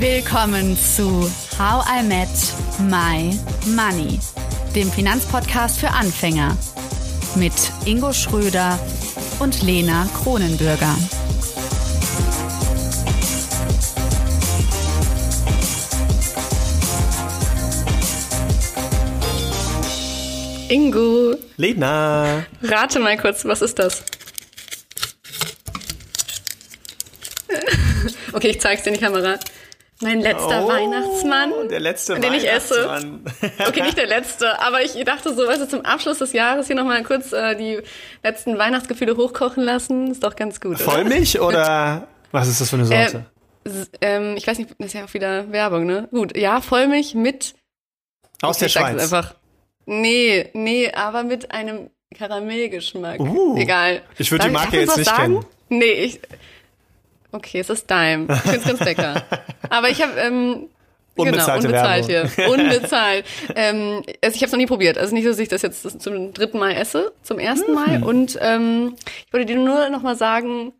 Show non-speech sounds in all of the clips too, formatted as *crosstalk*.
Willkommen zu How I Met My Money, dem Finanzpodcast für Anfänger mit Ingo Schröder und Lena Kronenbürger. Ingo, Lena. rate mal kurz, was ist das? Okay, ich zeig's dir in die Kamera. Mein letzter Oh, Weihnachtsmann. Der letzte den ich esse. Weihnachtsmann. *laughs* Okay, nicht der letzte, aber ich dachte so, weißt du, zum Abschluss des Jahres hier nochmal kurz äh, die letzten Weihnachtsgefühle hochkochen lassen. Ist doch ganz gut. oder? Vollmilch oder was ist das für eine Sorte? S- Ähm, ich weiß nicht, das ist ja auch wieder Werbung, ne? Gut, ja, Vollmilch mit. Aus Okay, der Schweiz. Einfach. Nee, nee, aber mit einem Karamellgeschmack. Uh, Egal. ich würd die Marke jetzt nicht sagen? kennen. Nee, ich. Okay, es ist Dime. Ich find's ganz lecker. *laughs* Aber ich habe ähm, Unbezahlte genau, unbezahlt Werbung. hier. *laughs* Unbezahlt. ähm, also ich habe noch nie probiert. Also nicht, dass ich das jetzt zum dritten Mal esse, zum ersten Mal. Mhm. Und ähm, ich wollte dir nur noch mal sagen,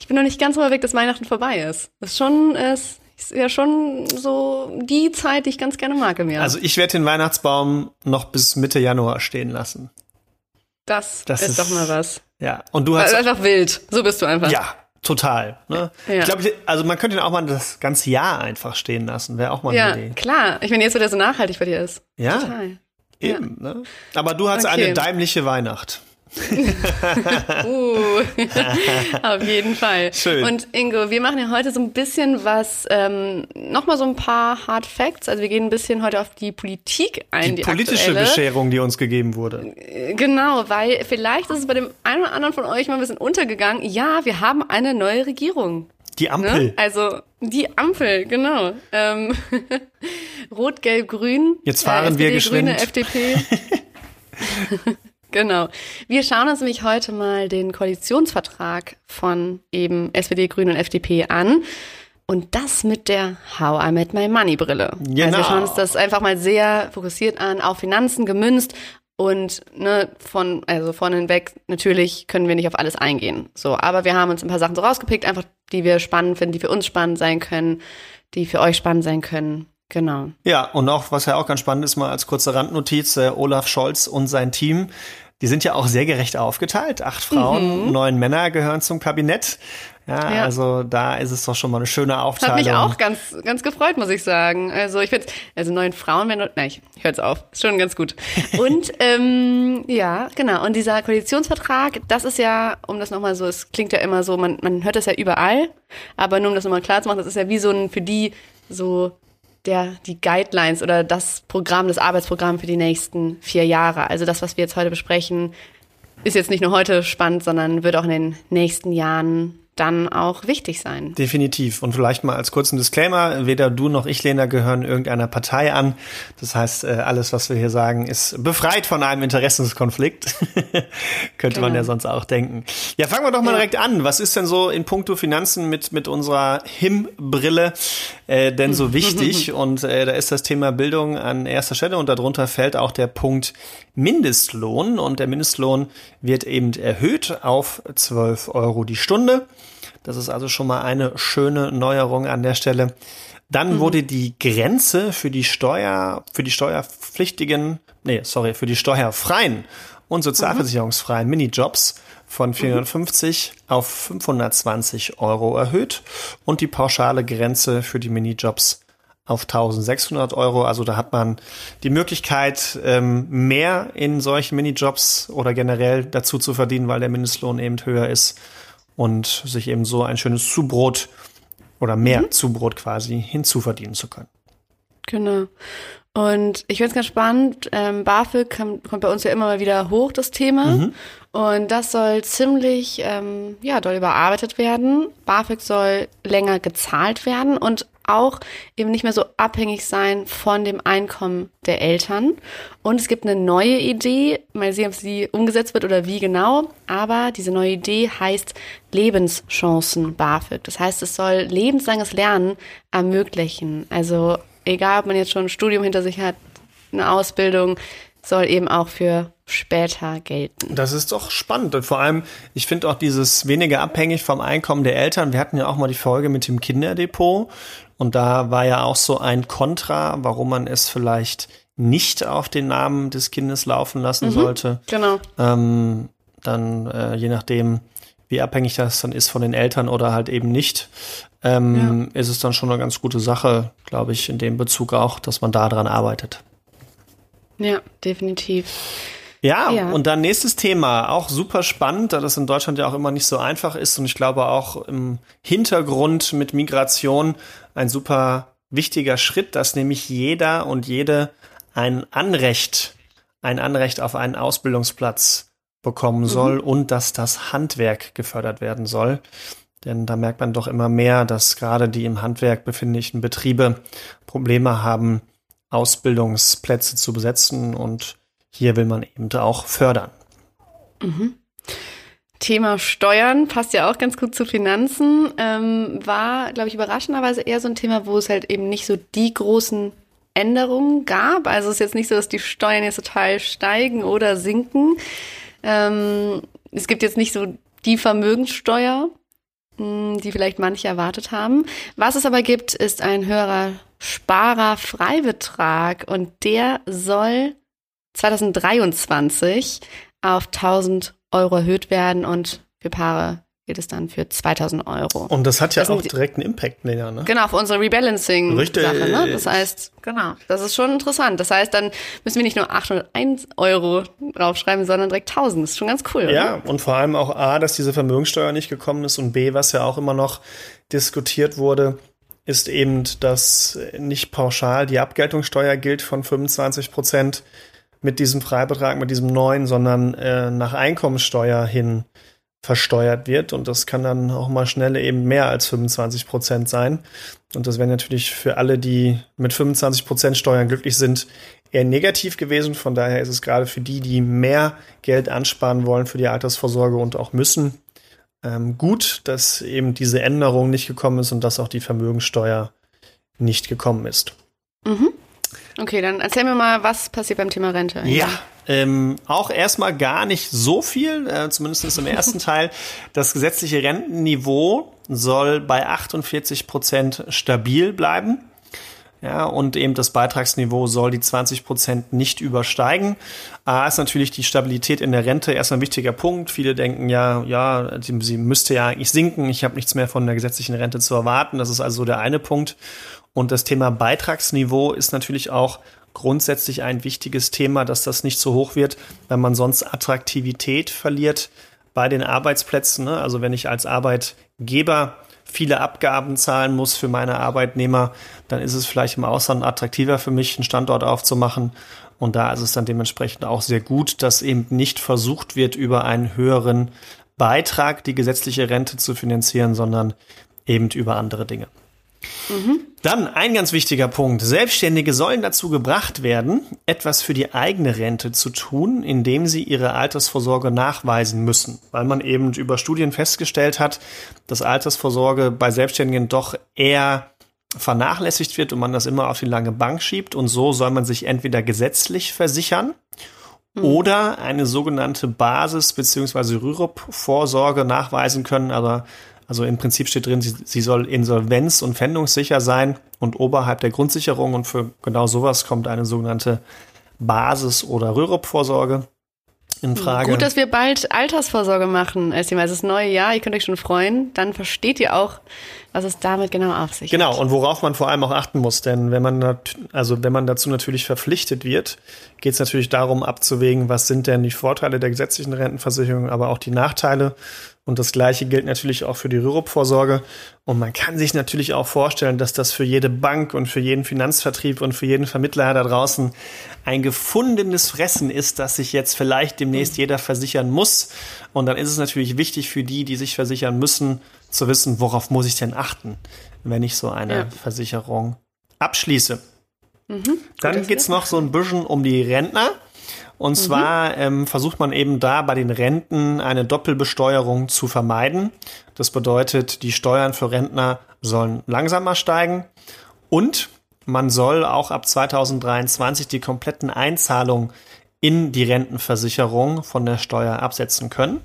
ich bin noch nicht ganz weg, dass Weihnachten vorbei ist. Das ist schon, es ist ja schon so die Zeit, die ich ganz gerne mag im Jahr. Also ich werde den Weihnachtsbaum noch bis Mitte Januar stehen lassen. das, das ist, ist- doch mal was. Ja. Und du hast Also einfach wild. So bist du einfach. ja total. Ne? Ja. Ich glaube, also man könnte ihn auch mal das ganze Jahr einfach stehen lassen. Wäre auch mal Ja, eine Idee. klar. Ich meine, jetzt, wo der so nachhaltig bei dir ist. Ja. Total. Eben. Ne? Aber du hast Okay. eine daimliche Weihnacht. *laughs* Uh, auf jeden Fall. Schön. Und Ingo, wir machen ja heute so ein bisschen was, ähm, nochmal so ein paar Hard Facts. Also wir gehen ein bisschen heute auf die Politik ein, die, Die politische aktuelle. Bescherung, die uns gegeben wurde. Genau, weil vielleicht ist es bei dem einen oder anderen von euch mal ein bisschen untergegangen. Ja, wir haben eine neue Regierung. Die Ampel. Ne? Also die Ampel, genau. Ähm, *laughs* Rot, Gelb, Grün. Jetzt fahren wir SPD, Grüne, geschwind. FDP. *laughs* genau. Wir schauen uns nämlich heute mal den Koalitionsvertrag von eben SPD, Grüne und FDP an. Und das mit der How I Met My Money Brille. Genau. Also wir schauen uns das einfach mal sehr fokussiert an, auf Finanzen gemünzt. Und ne, von, also von hinweg, natürlich können wir nicht auf alles eingehen. So, aber wir haben uns ein paar Sachen so rausgepickt, einfach die wir spannend finden, die für uns spannend sein können, die für euch spannend sein können. Genau. Ja, und auch, was ja auch ganz spannend ist, mal als kurze Randnotiz, äh, Olaf Scholz und sein Team, die sind ja auch sehr gerecht aufgeteilt. Acht Frauen, neun Männer gehören zum Kabinett. Ja, Mhm. Ja. also da ist es doch schon mal eine schöne Das hat Aufteilung. mich auch ganz, ganz gefreut, muss ich sagen. Also ich finde, also neun Frauen werden, nein, ich höre jetzt auf, ist schon ganz gut. *laughs* Und ähm, ja, genau. Und dieser Koalitionsvertrag, das ist ja, um das nochmal so, es klingt ja immer so, man, man hört das ja überall, aber nur um das nochmal klar zu machen, das ist ja wie so ein für die so der die Guidelines oder das Programm, das Arbeitsprogramm für die nächsten vier Jahre. Also das, was wir jetzt heute besprechen, ist jetzt nicht nur heute spannend, sondern wird auch in den nächsten Jahren dann auch wichtig sein. Definitiv. Und vielleicht mal als kurzen Disclaimer, weder du noch ich, Lena, gehören irgendeiner Partei an. Das heißt, äh, alles, was wir hier sagen, ist befreit von einem Interessenskonflikt. *laughs* Könnte man Genau. ja sonst auch denken. Ja, fangen wir doch mal Ja. direkt an. Was ist denn so in puncto Finanzen mit, mit unserer HIM-Brille äh, denn so *laughs* wichtig? Und äh, da ist das Thema Bildung an erster Stelle und darunter fällt auch der Punkt Mindestlohn. Und der Mindestlohn wird eben erhöht auf 12 Euro die Stunde. Das ist also schon mal eine schöne Neuerung an der Stelle. Dann wurde die Grenze für die Steuer, für die steuerpflichtigen, nee, sorry, für die steuerfreien und sozialversicherungsfreien Minijobs von 450 auf 520 Euro erhöht und die pauschale Grenze für die Minijobs auf 1600 Euro. Also da hat man die Möglichkeit, ähm, mehr in solchen Minijobs oder generell dazu zu verdienen, weil der Mindestlohn eben höher ist und sich eben so ein schönes Zubrot oder mehr Zubrot quasi hinzuverdienen zu können. Genau. Und ich finde es ganz spannend. Ähm, BAföG kommt, kommt bei uns ja immer mal wieder hoch, das Thema. Und das soll ziemlich, ähm, ja, doll überarbeitet werden. BAföG soll länger gezahlt werden und auch eben nicht mehr so abhängig sein von dem Einkommen der Eltern. Und es gibt eine neue Idee, mal sehen, ob sie umgesetzt wird oder wie genau. Aber diese neue Idee heißt Lebenschancen BAföG. Das heißt, es soll lebenslanges Lernen ermöglichen. Also egal, ob man jetzt schon ein Studium hinter sich hat, eine Ausbildung, soll eben auch für später gelten. Das ist doch spannend. Und vor allem, ich finde auch dieses weniger abhängig vom Einkommen der Eltern. Wir hatten ja auch mal die Folge mit dem Kinderdepot. Und da war ja auch so ein Kontra, warum man es vielleicht nicht auf den Namen des Kindes laufen lassen mhm, sollte. Genau. Ähm, dann äh, je nachdem, wie abhängig das dann ist von den Eltern oder halt eben nicht, ähm, ja. ist es dann schon eine ganz gute Sache, glaube ich, in dem Bezug auch, dass man da dran arbeitet. Ja, definitiv. Ja, ja, und dann nächstes Thema, auch super spannend, da das in Deutschland ja auch immer nicht so einfach ist und ich glaube auch im Hintergrund mit Migration ein super wichtiger Schritt, dass nämlich jeder und jede ein Anrecht, ein Anrecht auf einen Ausbildungsplatz bekommen soll mhm. und dass das Handwerk gefördert werden soll. Denn da merkt man doch immer mehr, dass gerade die im Handwerk befindlichen Betriebe Probleme haben, Ausbildungsplätze zu besetzen und hier will man eben auch fördern. Mhm. Thema Steuern passt ja auch ganz gut zu Finanzen. Ähm, war, glaube ich, überraschenderweise eher so ein Thema, wo es halt eben nicht so die großen Änderungen gab. Also es ist jetzt nicht so, dass die Steuern jetzt total steigen oder sinken. Ähm, es gibt jetzt nicht so die Vermögenssteuer, hm, die vielleicht manche erwartet haben. Was es aber gibt, ist ein höherer Sparerfreibetrag und der soll 2023 auf 1000 Euro erhöht werden und für Paare gilt es dann für 2000 Euro. Und das hat ja das auch direkt einen Impact, ja, ne? Genau, auf unsere Rebalancing-Sache, ne? Das heißt, genau, das ist schon interessant. Das heißt, dann müssen wir nicht nur 801 Euro draufschreiben, sondern direkt 1000. Das ist schon ganz cool, Ja, oder? und vor allem auch A, dass diese Vermögensteuer nicht gekommen ist und B, was ja auch immer noch diskutiert wurde, ist eben, dass nicht pauschal die Abgeltungssteuer gilt von 25 Prozent, mit diesem Freibetrag, mit diesem neuen, sondern äh, nach Einkommensteuer hin versteuert wird. Und das kann dann auch mal schnell eben mehr als 25 Prozent sein. Und das wäre natürlich für alle, die mit 25 Prozent Steuern glücklich sind, eher negativ gewesen. Von daher ist es gerade für die, die mehr Geld ansparen wollen für die Altersvorsorge und auch müssen, ähm, gut, dass eben diese Änderung nicht gekommen ist und dass auch die Vermögensteuer nicht gekommen ist. Mhm. Okay, dann erzähl mir mal, was passiert beim Thema Rente. Ja, ähm, auch erstmal gar nicht so viel, äh, zumindest im ersten *laughs* Teil. Das gesetzliche Rentenniveau soll bei 48 Prozent stabil bleiben. Ja, und eben das Beitragsniveau soll die 20 Prozent nicht übersteigen. A ist natürlich die Stabilität in der Rente erstmal ein wichtiger Punkt. Viele denken ja, ja, sie, sie müsste ja eigentlich sinken. Ich habe nichts mehr von der gesetzlichen Rente zu erwarten. Das ist also der eine Punkt. Und das Thema Beitragsniveau ist natürlich auch grundsätzlich ein wichtiges Thema, dass das nicht so hoch wird, weil man sonst Attraktivität verliert bei den Arbeitsplätzen. Ne? Also wenn ich als Arbeitgeber viele Abgaben zahlen muss für meine Arbeitnehmer, dann ist es vielleicht im Ausland attraktiver für mich, einen Standort aufzumachen. Und da ist es dann dementsprechend auch sehr gut, dass eben nicht versucht wird, über einen höheren Beitrag die gesetzliche Rente zu finanzieren, sondern eben über andere Dinge. Mhm. Dann ein ganz wichtiger Punkt. Selbstständige sollen dazu gebracht werden, etwas für die eigene Rente zu tun, indem sie ihre Altersvorsorge nachweisen müssen, weil man eben über Studien festgestellt hat, dass Altersvorsorge bei Selbstständigen doch eher vernachlässigt wird und man das immer auf die lange Bank schiebt. Und so soll man sich entweder gesetzlich versichern mhm. oder eine sogenannte Basis- bzw. Rürup-Vorsorge nachweisen können, aber also im Prinzip steht drin, sie, sie soll insolvenz- und pfändungssicher sein und oberhalb der Grundsicherung. Und für genau sowas kommt eine sogenannte Basis- oder Rürup-Vorsorge in Frage. Gut, dass wir bald Altersvorsorge machen, Estima. Es ist das neue Jahr, ihr könnt euch schon freuen. Dann versteht ihr auch, was es damit genau auf sich genau, hat. Genau, und worauf man vor allem auch achten muss. Denn wenn man, also wenn man dazu natürlich verpflichtet wird, geht es natürlich darum abzuwägen, was sind denn die Vorteile der gesetzlichen Rentenversicherung, aber auch die Nachteile. Und das Gleiche gilt natürlich auch für die Rürup-Vorsorge. Und man kann sich natürlich auch vorstellen, dass das für jede Bank und für jeden Finanzvertrieb und für jeden Vermittler da draußen ein gefundenes Fressen ist, dass sich jetzt vielleicht demnächst jeder versichern muss. Und dann ist es natürlich wichtig für die, die sich versichern müssen, zu wissen, worauf muss ich denn achten, wenn ich so eine ja. Versicherung abschließe. Mhm, dann geht's noch so ein bisschen um die Rentner. Und mhm. zwar ähm, versucht man eben da bei den Renten eine Doppelbesteuerung zu vermeiden. Das bedeutet, die Steuern für Rentner sollen langsamer steigen und man soll auch ab 2023 die kompletten Einzahlungen in die Rentenversicherung von der Steuer absetzen können.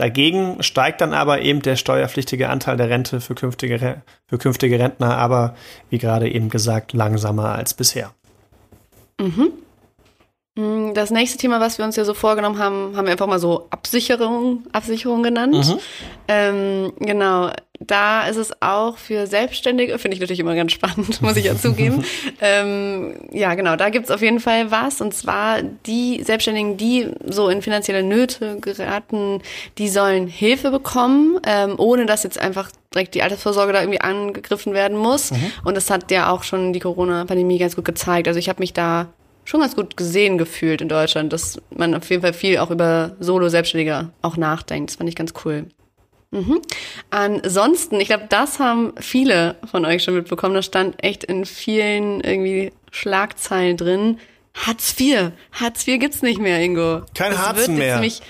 Dagegen steigt dann aber eben der steuerpflichtige Anteil der Rente für künftige, für künftige Rentner, aber wie gerade eben gesagt, langsamer als bisher. Mhm. Mm, das nächste Thema, was wir uns ja so vorgenommen haben, haben wir einfach mal so Absicherung, Absicherung genannt. Mhm. Ähm, genau, da ist es auch für Selbstständige, finde ich natürlich immer ganz spannend, *laughs* muss ich ja zugeben. *laughs* ähm, ja, genau, da gibt's auf jeden Fall was. Und zwar die Selbstständigen, die so in finanzielle Nöte geraten, die sollen Hilfe bekommen, ähm, ohne dass jetzt einfach direkt die Altersvorsorge da irgendwie angegriffen werden muss. Mhm. Und das hat ja auch schon die Corona-Pandemie ganz gut gezeigt. Also ich habe mich da schon ganz gut gesehen gefühlt in Deutschland, dass man auf jeden Fall viel auch über Solo-Selbstständige auch nachdenkt. Das fand ich ganz cool. Mhm. Ansonsten, ich glaube, das haben viele von euch schon mitbekommen. Das stand echt in vielen irgendwie Schlagzeilen drin. Hartz IV. Hartz IV gibt's nicht mehr, Ingo. Kein Hartz mehr. Nämlich,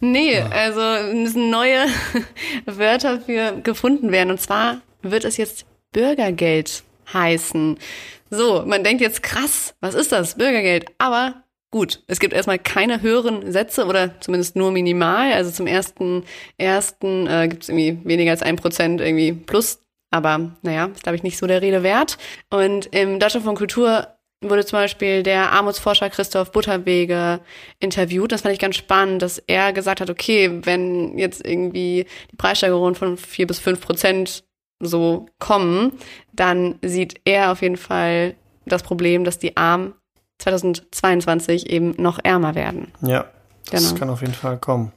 nee, ja. also müssen neue *laughs* Wörter für gefunden werden. Und zwar wird es jetzt Bürgergeld heißen. So, man denkt jetzt krass, was ist das? Bürgergeld. Aber gut, es gibt erstmal keine höheren Sätze oder zumindest nur minimal. Also zum ersten, ersten äh, gibt es irgendwie weniger als ein Prozent irgendwie plus. Aber naja, ist glaube ich nicht so der Rede wert. Und im Deutschland von Kultur wurde zum Beispiel der Armutsforscher Christoph Butterwege interviewt. Das fand ich ganz spannend, dass er gesagt hat, okay, wenn jetzt irgendwie die Preissteigerung von vier bis fünf Prozent so kommen, dann sieht er auf jeden Fall das Problem, dass die Armen 2022 eben noch ärmer werden. Ja, das genau. kann auf jeden Fall kommen.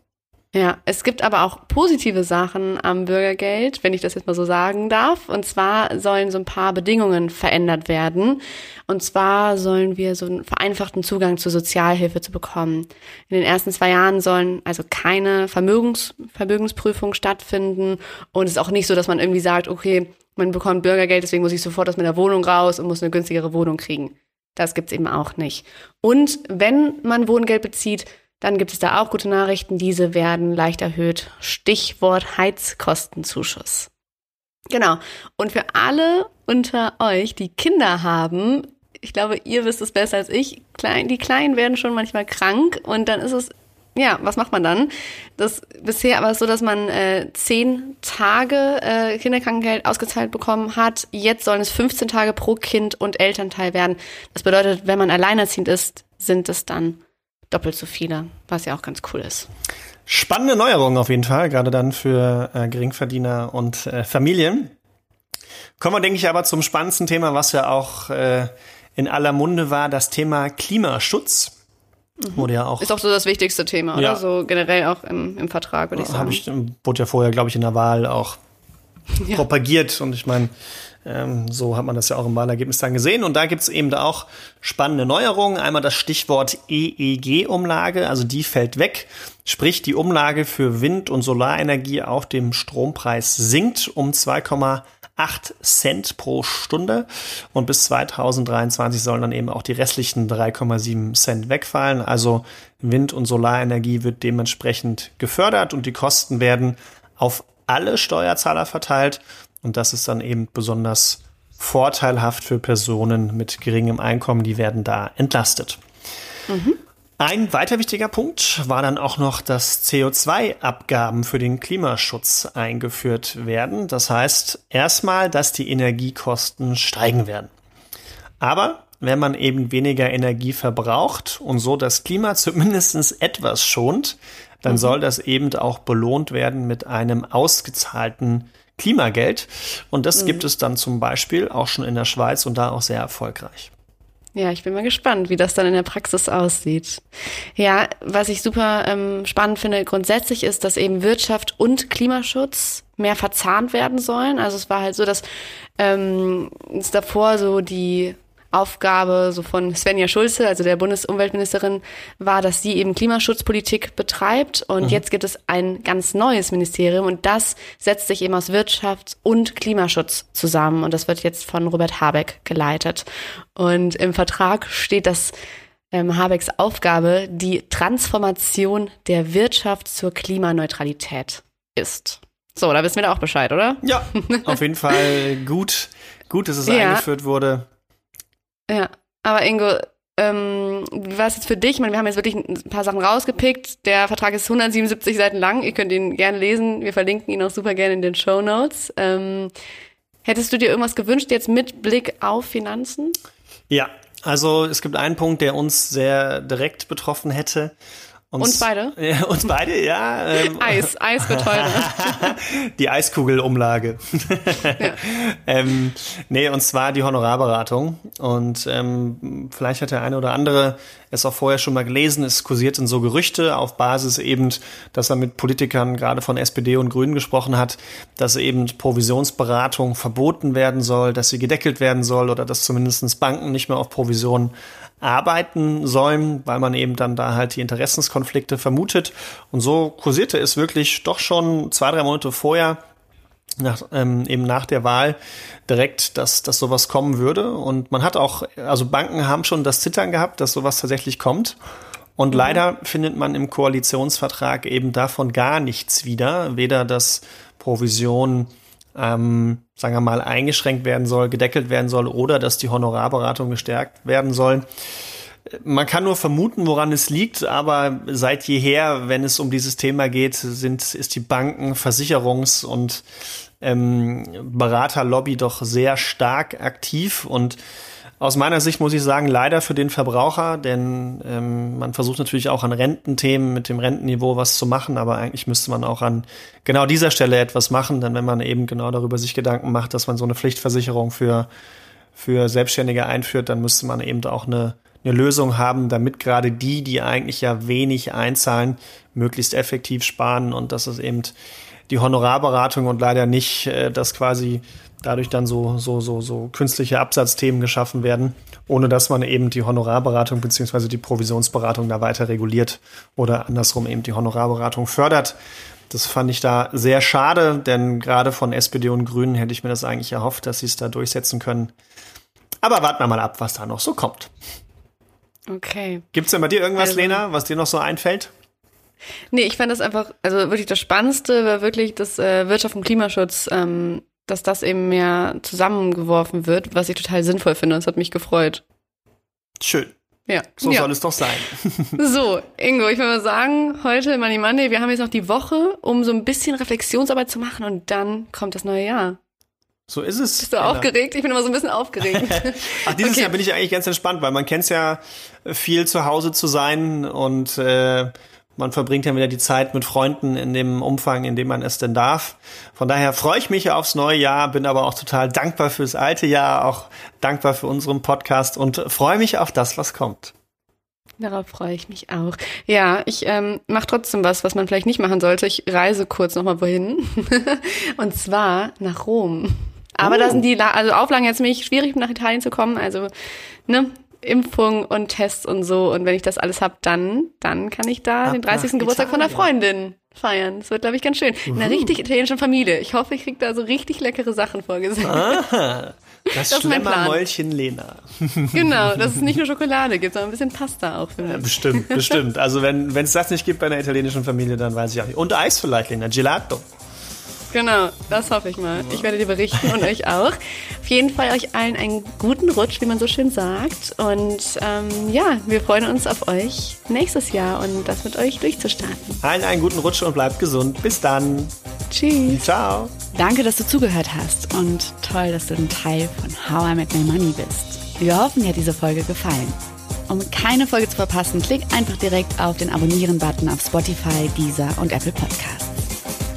Ja, es gibt aber auch positive Sachen am Bürgergeld, wenn ich das jetzt mal so sagen darf. Und zwar sollen so ein paar Bedingungen verändert werden. Und zwar sollen wir so einen vereinfachten Zugang zur Sozialhilfe zu bekommen. In den ersten zwei Jahren sollen also keine Vermögens, Vermögensprüfung stattfinden. Und es ist auch nicht so, dass man irgendwie sagt, okay, man bekommt Bürgergeld, deswegen muss ich sofort aus meiner Wohnung raus und muss eine günstigere Wohnung kriegen. Das gibt's eben auch nicht. Und wenn man Wohngeld bezieht, dann gibt es da auch gute Nachrichten. Diese werden leicht erhöht. Stichwort Heizkostenzuschuss. Genau. Und für alle unter euch, die Kinder haben, ich glaube, ihr wisst es besser als ich, die Kleinen werden schon manchmal krank und dann ist es, ja, was macht man dann? Das bisher aber so, dass man äh, zehn Tage äh, Kinderkrankengeld ausgezahlt bekommen hat. Jetzt sollen es 15 Tage pro Kind und Elternteil werden. Das bedeutet, wenn man alleinerziehend ist, sind es dann doppelt so viele, was ja auch ganz cool ist. Spannende Neuerungen auf jeden Fall, gerade dann für äh, Geringverdiener und äh, Familien. Kommen wir, denke ich, aber zum spannendsten Thema, was ja auch äh, in aller Munde war, das Thema Klimaschutz. Mhm. Wurde ja auch. Ist auch so das wichtigste Thema, oder? Ja. So generell auch im, im Vertrag, würde ich sagen. Ich, wurde ja vorher, glaube ich, in der Wahl auch *laughs* ja. propagiert. Und ich meine, ähm, so hat man das ja auch im Wahlergebnis dann gesehen. Und da gibt's eben da auch spannende Neuerungen. Einmal das Stichwort EEG-Umlage, also die fällt weg. Sprich, die Umlage für Wind- und Solarenergie auf dem Strompreis sinkt um 2,8 Cent pro Stunde. Und bis 2023 sollen dann eben auch die restlichen 3,7 Cent wegfallen. Also Wind- und Solarenergie wird dementsprechend gefördert und die Kosten werden auf alle Steuerzahler verteilt. Und das ist dann eben besonders vorteilhaft für Personen mit geringem Einkommen, die werden da entlastet. Mhm. Ein weiter wichtiger Punkt war dann auch noch, dass CO2-Abgaben für den Klimaschutz eingeführt werden. Das heißt erstmal, dass die Energiekosten steigen werden. Aber wenn man eben weniger Energie verbraucht und so das Klima *laughs* zumindest etwas schont, dann mhm. soll das eben auch belohnt werden mit einem ausgezahlten Klimageld. Und das mhm. gibt es dann zum Beispiel auch schon in der Schweiz und da auch sehr erfolgreich. Ja, ich bin mal gespannt, wie das dann in der Praxis aussieht. Ja, was ich super ähm, spannend finde grundsätzlich ist, dass eben Wirtschaft und Klimaschutz mehr verzahnt werden sollen. Also es war halt so, dass ähm, es davor so die Aufgabe so von Svenja Schulze, also der Bundesumweltministerin, war, dass sie eben Klimaschutzpolitik betreibt. Und mhm. jetzt gibt es ein ganz neues Ministerium und das setzt sich eben aus Wirtschafts- und Klimaschutz zusammen. Und das wird jetzt von Robert Habeck geleitet. Und im Vertrag steht, dass ähm, Habecks Aufgabe die Transformation der Wirtschaft zur Klimaneutralität ist. So, da wissen wir da auch Bescheid, oder? Ja, auf jeden *laughs* Fall gut. Gut, dass es ja. eingeführt wurde. Ja, aber Ingo, ähm, es jetzt für dich? Ich meine, wir haben jetzt wirklich ein paar Sachen rausgepickt. Der Vertrag ist 177 Seiten lang. Ihr könnt ihn gerne lesen. Wir verlinken ihn auch super gerne in den Show Notes. Ähm, hättest du dir irgendwas gewünscht jetzt mit Blick auf Finanzen? Ja, also es gibt einen Punkt, der uns sehr direkt betroffen hätte. Uns, uns beide? *laughs* Ja, uns beide, ja. Ähm, *laughs* Eis, Eis wird teurer. *laughs* die Eiskugelumlage. ja. ähm, nee, und zwar die Honorarberatung. Und ähm, vielleicht hat der eine oder andere es auch vorher schon mal gelesen. Es kursierten so Gerüchte auf Basis eben, dass er mit Politikern gerade von SPD und Grünen gesprochen hat, dass eben Provisionsberatung verboten werden soll, dass sie gedeckelt werden soll oder dass zumindest Banken nicht mehr auf Provisionen arbeiten sollen, weil man eben dann da halt die Interessenskonflikte vermutet. Und so kursierte es wirklich doch schon zwei, drei Monate vorher nach, ähm, eben nach der Wahl direkt, dass, dass sowas kommen würde. Und man hat auch, also Banken haben schon das Zittern gehabt, dass sowas tatsächlich kommt. Und mhm. leider findet man im Koalitionsvertrag eben davon gar nichts wieder. Weder das Provision ähm, sagen wir mal, eingeschränkt werden soll, gedeckelt werden soll oder dass die Honorarberatung gestärkt werden soll. Man kann nur vermuten, woran es liegt, aber seit jeher, wenn es um dieses Thema geht, sind, ist die Banken, Versicherungs- und ähm, Beraterlobby doch sehr stark aktiv und aus meiner Sicht muss ich sagen, leider für den Verbraucher, denn ähm, man versucht natürlich auch an Rententhemen mit dem Rentenniveau was zu machen, aber eigentlich müsste man auch an genau dieser Stelle etwas machen, denn wenn man eben genau darüber sich Gedanken macht, dass man so eine Pflichtversicherung für, für Selbstständige einführt, dann müsste man eben auch eine, eine Lösung haben, damit gerade die, die eigentlich ja wenig einzahlen, möglichst effektiv sparen und das ist eben die Honorarberatung und leider nicht, äh, dass quasi dadurch dann so, so, so, so künstliche Absatzthemen geschaffen werden, ohne dass man eben die Honorarberatung beziehungsweise die Provisionsberatung da weiter reguliert oder andersrum eben die Honorarberatung fördert. Das fand ich da sehr schade, denn gerade von SPD und Grünen hätte ich mir das eigentlich erhofft, dass sie es da durchsetzen können. Aber warten wir mal ab, was da noch so kommt. Okay. Gibt es denn bei dir irgendwas, also, Lena, was dir noch so einfällt? Nee, ich fand das einfach, also wirklich das Spannendste war wirklich das äh, Wirtschaft und Klimaschutz ähm, dass das eben mehr zusammengeworfen wird, was ich total sinnvoll finde. Das hat mich gefreut. Schön. Ja. So ja. soll es doch sein. *laughs* so, Ingo, ich will mal sagen, heute Money Monday, wir haben jetzt noch die Woche, um so ein bisschen Reflexionsarbeit zu machen und dann kommt das neue Jahr. So ist es. Bist du Anna. aufgeregt? Ich bin immer so ein bisschen aufgeregt. *laughs* Ach, dieses okay. Jahr bin ich eigentlich ganz entspannt, weil man kennt es ja viel zu Hause zu sein und äh, man verbringt ja wieder die Zeit mit Freunden in dem Umfang, in dem man es denn darf. Von daher freue ich mich aufs neue Jahr, bin aber auch total dankbar fürs alte Jahr, auch dankbar für unseren Podcast und freue mich auf das, was kommt. Darauf freue ich mich auch. Ja, ich ähm, mache trotzdem was, was man vielleicht nicht machen sollte. Ich reise kurz nochmal wohin. *laughs* und zwar nach Rom. Aber oh. da sind die also Auflagen jetzt ziemlich schwierig, nach Italien zu kommen. Also, ne, Impfung und Tests und so. Und wenn ich das alles habe, dann, dann kann ich da Ab den 30. Geburtstag von der Freundin feiern. Das wird, glaube ich, ganz schön. In einer richtig italienischen Familie. Ich hoffe, ich kriege da so richtig leckere Sachen vorgesehen. Aha. *laughs* Das, das Schlemmermäulchen Lena. *laughs* genau, dass es nicht nur Schokolade gibt, sondern ein bisschen Pasta auch für mich. Ja, bestimmt, bestimmt. *laughs* Also wenn es das nicht gibt bei einer italienischen Familie, dann weiß ich auch nicht. Und Eis vielleicht, Lena. Gelato. Genau, das hoffe ich mal. Ich werde dir berichten und euch auch. Auf jeden Fall euch allen einen guten Rutsch, wie man so schön sagt. Und ähm, ja, wir freuen uns auf euch nächstes Jahr und das mit euch durchzustarten. Allen einen guten Rutsch und bleibt gesund. Bis dann. Tschüss. Ciao. Danke, dass du zugehört hast und toll, dass du ein Teil von How I Met My Money bist. Wir hoffen, dir hat diese Folge gefallen. Um keine Folge zu verpassen, klick einfach direkt auf den Abonnieren-Button auf Spotify, Deezer und Apple Podcasts.